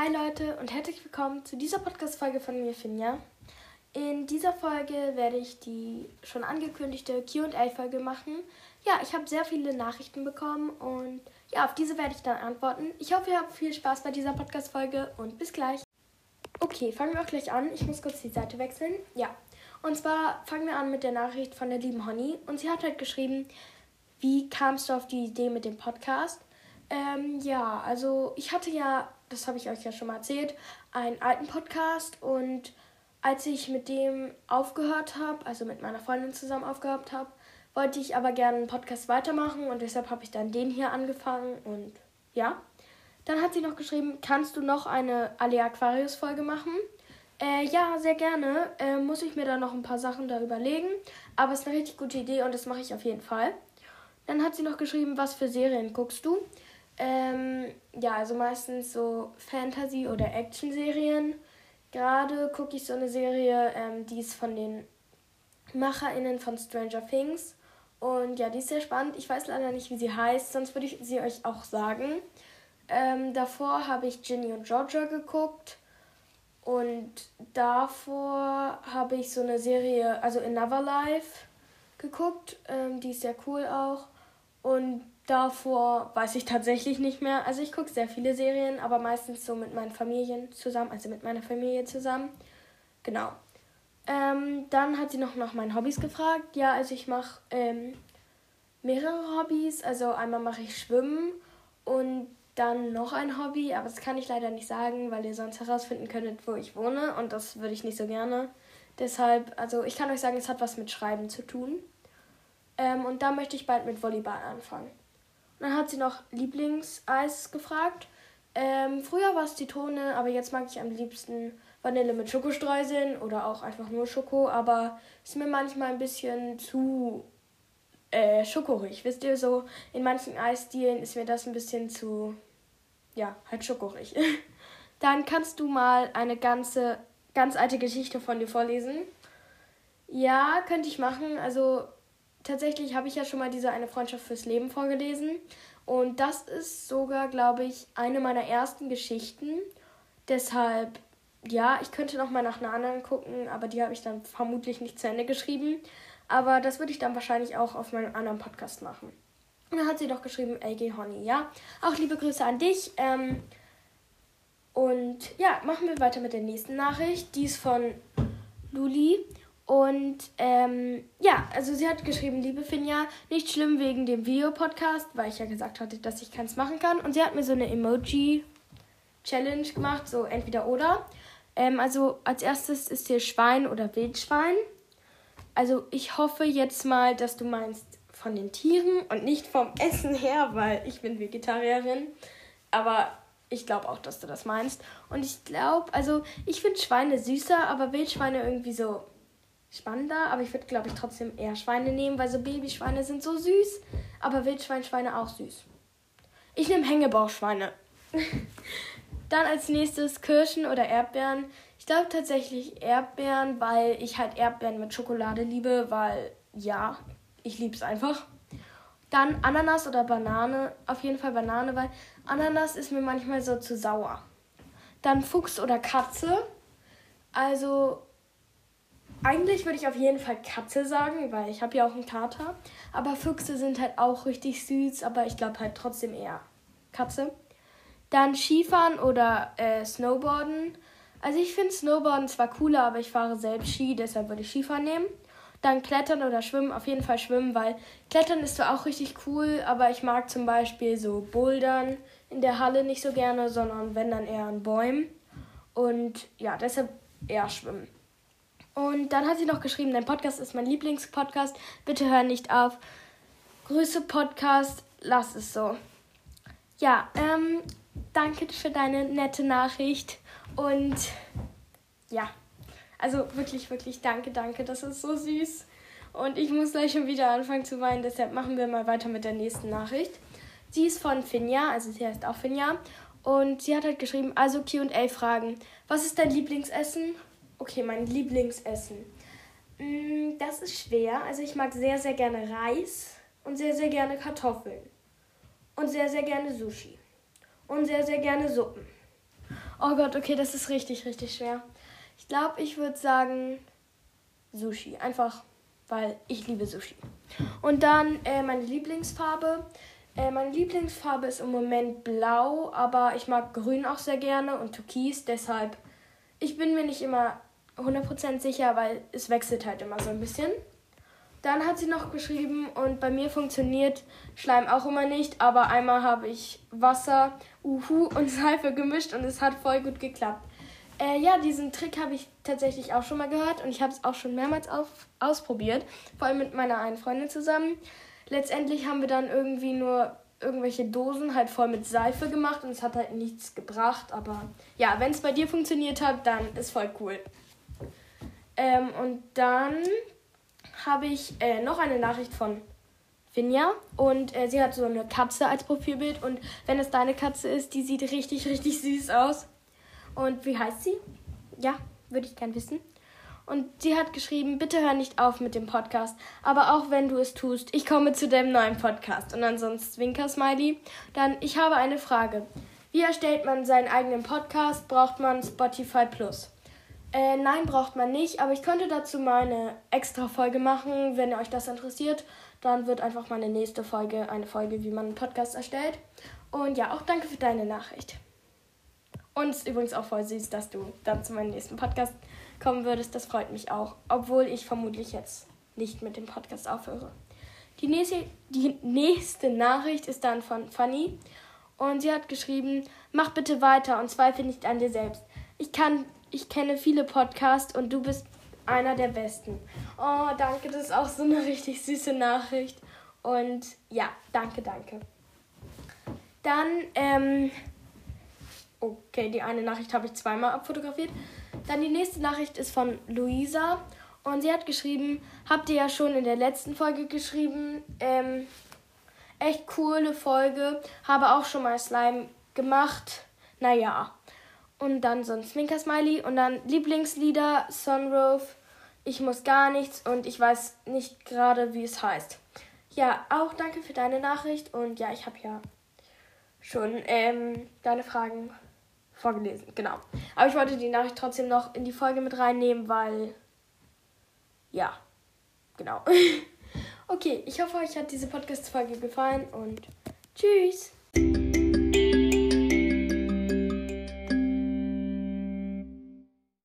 Hi Leute und herzlich willkommen zu dieser Podcast-Folge von mir, Finja. In dieser Folge werde ich die schon angekündigte QA-Folge machen. Ja, ich habe sehr viele Nachrichten bekommen und ja, auf diese werde ich dann antworten. Ich hoffe, ihr habt viel Spaß bei dieser Podcast-Folge und bis gleich. Okay, fangen wir auch gleich an. Ich muss kurz die Seite wechseln. Ja, und zwar fangen wir an mit der Nachricht von der lieben Honey. Und sie hat halt geschrieben, wie kamst du auf die Idee mit dem Podcast? Ähm, ja, also ich hatte ja, das habe ich euch ja schon mal erzählt, einen alten Podcast und als ich mit dem aufgehört habe, also mit meiner Freundin zusammen aufgehört habe, wollte ich aber gerne einen Podcast weitermachen und deshalb habe ich dann den hier angefangen und ja. Dann hat sie noch geschrieben, kannst du noch eine Ale Aquarius Folge machen? Äh, ja, sehr gerne. Äh, muss ich mir da noch ein paar Sachen da überlegen. Aber es ist eine richtig gute Idee und das mache ich auf jeden Fall. Dann hat sie noch geschrieben, was für Serien guckst du? Ähm, ja, also meistens so Fantasy- oder Action-Serien. Gerade gucke ich so eine Serie, ähm, die ist von den MacherInnen von Stranger Things. Und ja, die ist sehr spannend. Ich weiß leider nicht, wie sie heißt, sonst würde ich sie euch auch sagen. Ähm, davor habe ich Ginny und Georgia geguckt. Und davor habe ich so eine Serie, also Another Life, geguckt. Ähm, die ist sehr cool auch. Und davor weiß ich tatsächlich nicht mehr. Also ich gucke sehr viele Serien, aber meistens so mit meinen Familien zusammen, also mit meiner Familie zusammen. Genau. Ähm, dann hat sie noch nach meinen Hobbys gefragt. Ja, also ich mache ähm, mehrere Hobbys. Also einmal mache ich Schwimmen und dann noch ein Hobby, aber das kann ich leider nicht sagen, weil ihr sonst herausfinden könntet, wo ich wohne und das würde ich nicht so gerne. Deshalb, also ich kann euch sagen, es hat was mit Schreiben zu tun. Ähm, und da möchte ich bald mit Volleyball anfangen. Dann hat sie noch Lieblingseis gefragt. Ähm, früher war es Zitrone, aber jetzt mag ich am liebsten Vanille mit Schokostreuseln oder auch einfach nur Schoko, aber ist mir manchmal ein bisschen zu äh, schokorig. Wisst ihr, so in manchen Eisstilen ist mir das ein bisschen zu, ja, halt schokorig. Dann kannst du mal eine ganze, ganz alte Geschichte von dir vorlesen. Ja, könnte ich machen. Also tatsächlich habe ich ja schon mal diese eine Freundschaft fürs Leben vorgelesen. Und das ist sogar, glaube ich, eine meiner ersten Geschichten. Deshalb, ja, ich könnte noch mal nach einer anderen gucken, aber die habe ich dann vermutlich nicht zu Ende geschrieben. Aber das würde ich dann wahrscheinlich auch auf meinem anderen Podcast machen. Und dann hat sie doch geschrieben, AG Honey, ja. Auch liebe Grüße an dich. Ähm, und ja, machen wir weiter mit der nächsten Nachricht. Die ist von Luli. Und ähm, ja, also sie hat geschrieben, liebe Finja, nicht schlimm wegen dem Videopodcast, weil ich ja gesagt hatte, dass ich keins machen kann. Und sie hat mir so eine Emoji-Challenge gemacht, so entweder oder. Ähm, also als erstes ist hier Schwein oder Wildschwein. Also ich hoffe jetzt mal, dass du meinst von den Tieren und nicht vom Essen her, weil ich bin Vegetarierin. Aber ich glaube auch, dass du das meinst. Und ich glaube, also ich finde Schweine süßer, aber Wildschweine irgendwie so spannender, aber ich würde, glaube ich, trotzdem eher Schweine nehmen, weil so Babyschweine sind so süß, aber Wildschweinschweine auch süß. Ich nehme Hängebauchschweine. Dann als nächstes Kirschen oder Erdbeeren. Ich glaube tatsächlich Erdbeeren, weil ich halt Erdbeeren mit Schokolade liebe, weil ja, ich liebe es einfach. Dann Ananas oder Banane. Auf jeden Fall Banane, weil Ananas ist mir manchmal so zu sauer. Dann Fuchs oder Katze. Also eigentlich würde ich auf jeden Fall Katze sagen, weil ich habe ja auch einen Kater. Aber Füchse sind halt auch richtig süß, aber ich glaube halt trotzdem eher Katze. Dann Skifahren oder äh, Snowboarden. Also ich finde Snowboarden zwar cooler, aber ich fahre selbst Ski, deshalb würde ich Skifahren nehmen. Dann Klettern oder Schwimmen, auf jeden Fall Schwimmen, weil Klettern ist zwar auch richtig cool, aber ich mag zum Beispiel so Bouldern in der Halle nicht so gerne, sondern wenn dann eher an Bäumen. Und ja, deshalb eher Schwimmen. Und dann hat sie noch geschrieben, dein Podcast ist mein Lieblingspodcast. Bitte hör nicht auf. Grüße Podcast, lass es so. Ja, ähm, danke für deine nette Nachricht. Und ja, also wirklich, wirklich danke, danke. Das ist so süß. Und ich muss gleich schon wieder anfangen zu weinen. Deshalb machen wir mal weiter mit der nächsten Nachricht. Sie ist von Finja, also sie heißt auch Finja. Und sie hat halt geschrieben, also QA-Fragen. Was ist dein Lieblingsessen? Okay, mein Lieblingsessen. Mm, das ist schwer. Also ich mag sehr, sehr gerne Reis und sehr, sehr gerne Kartoffeln. Und sehr, sehr gerne Sushi. Und sehr, sehr gerne Suppen. Oh Gott, okay, das ist richtig, richtig schwer. Ich glaube, ich würde sagen Sushi. Einfach, weil ich liebe Sushi. Und dann äh, meine Lieblingsfarbe. Äh, meine Lieblingsfarbe ist im Moment blau, aber ich mag grün auch sehr gerne und türkis. Deshalb, ich bin mir nicht immer 100% sicher, weil es wechselt halt immer so ein bisschen. Dann hat sie noch geschrieben und bei mir funktioniert Schleim auch immer nicht, aber einmal habe ich Wasser, Uhu und Seife gemischt und es hat voll gut geklappt. Äh, ja, diesen Trick habe ich tatsächlich auch schon mal gehört und ich habe es auch schon mehrmals auf, ausprobiert, vor allem mit meiner einen Freundin zusammen. Letztendlich haben wir dann irgendwie nur irgendwelche Dosen halt voll mit Seife gemacht und es hat halt nichts gebracht, aber ja, wenn es bei dir funktioniert hat, dann ist voll cool. Ähm, und dann habe ich äh, noch eine Nachricht von Finja und äh, sie hat so eine Katze als Profilbild und wenn es deine Katze ist, die sieht richtig, richtig süß aus. Und wie heißt sie? Ja, würde ich gern wissen. Und sie hat geschrieben, bitte hör nicht auf mit dem Podcast. Aber auch wenn du es tust, ich komme zu deinem neuen Podcast. Und ansonsten Zwinker-Smiley. Dann, ich habe eine Frage. Wie erstellt man seinen eigenen Podcast? Braucht man Spotify Plus? Äh, nein, braucht man nicht, aber ich könnte dazu mal eine extra Folge machen, wenn euch das interessiert. Dann wird einfach meine nächste Folge eine Folge, wie man einen Podcast erstellt. Und ja, auch danke für deine Nachricht. Und es ist übrigens auch voll süß, dass du dann zu meinem nächsten Podcast kommen würdest. Das freut mich auch, obwohl ich vermutlich jetzt nicht mit dem Podcast aufhöre. Die nächste, die nächste Nachricht ist dann von Fanny und sie hat geschrieben, mach bitte weiter und zweifle nicht an dir selbst. Ich kann ich kenne viele Podcasts und du bist einer der besten. Oh, danke, das ist auch so eine richtig süße Nachricht. Und ja, danke, danke. Dann, ähm, okay, die eine Nachricht habe ich zweimal abfotografiert. Dann die nächste Nachricht ist von Luisa und sie hat geschrieben, habt ihr ja schon in der letzten Folge geschrieben, ähm, echt coole Folge, habe auch schon mal Slime gemacht. Naja, und dann so ein Zwinker-Smiley und dann Lieblingslieder, Sunroof, Ich muss gar nichts und ich weiß nicht gerade, wie es heißt. Ja, auch danke für deine Nachricht und ja, ich habe ja schon ähm, deine Fragen vorgelesen, genau. Aber ich wollte die Nachricht trotzdem noch in die Folge mit reinnehmen, weil ja, genau. okay, ich hoffe, euch hat diese Podcast-Folge gefallen und tschüss.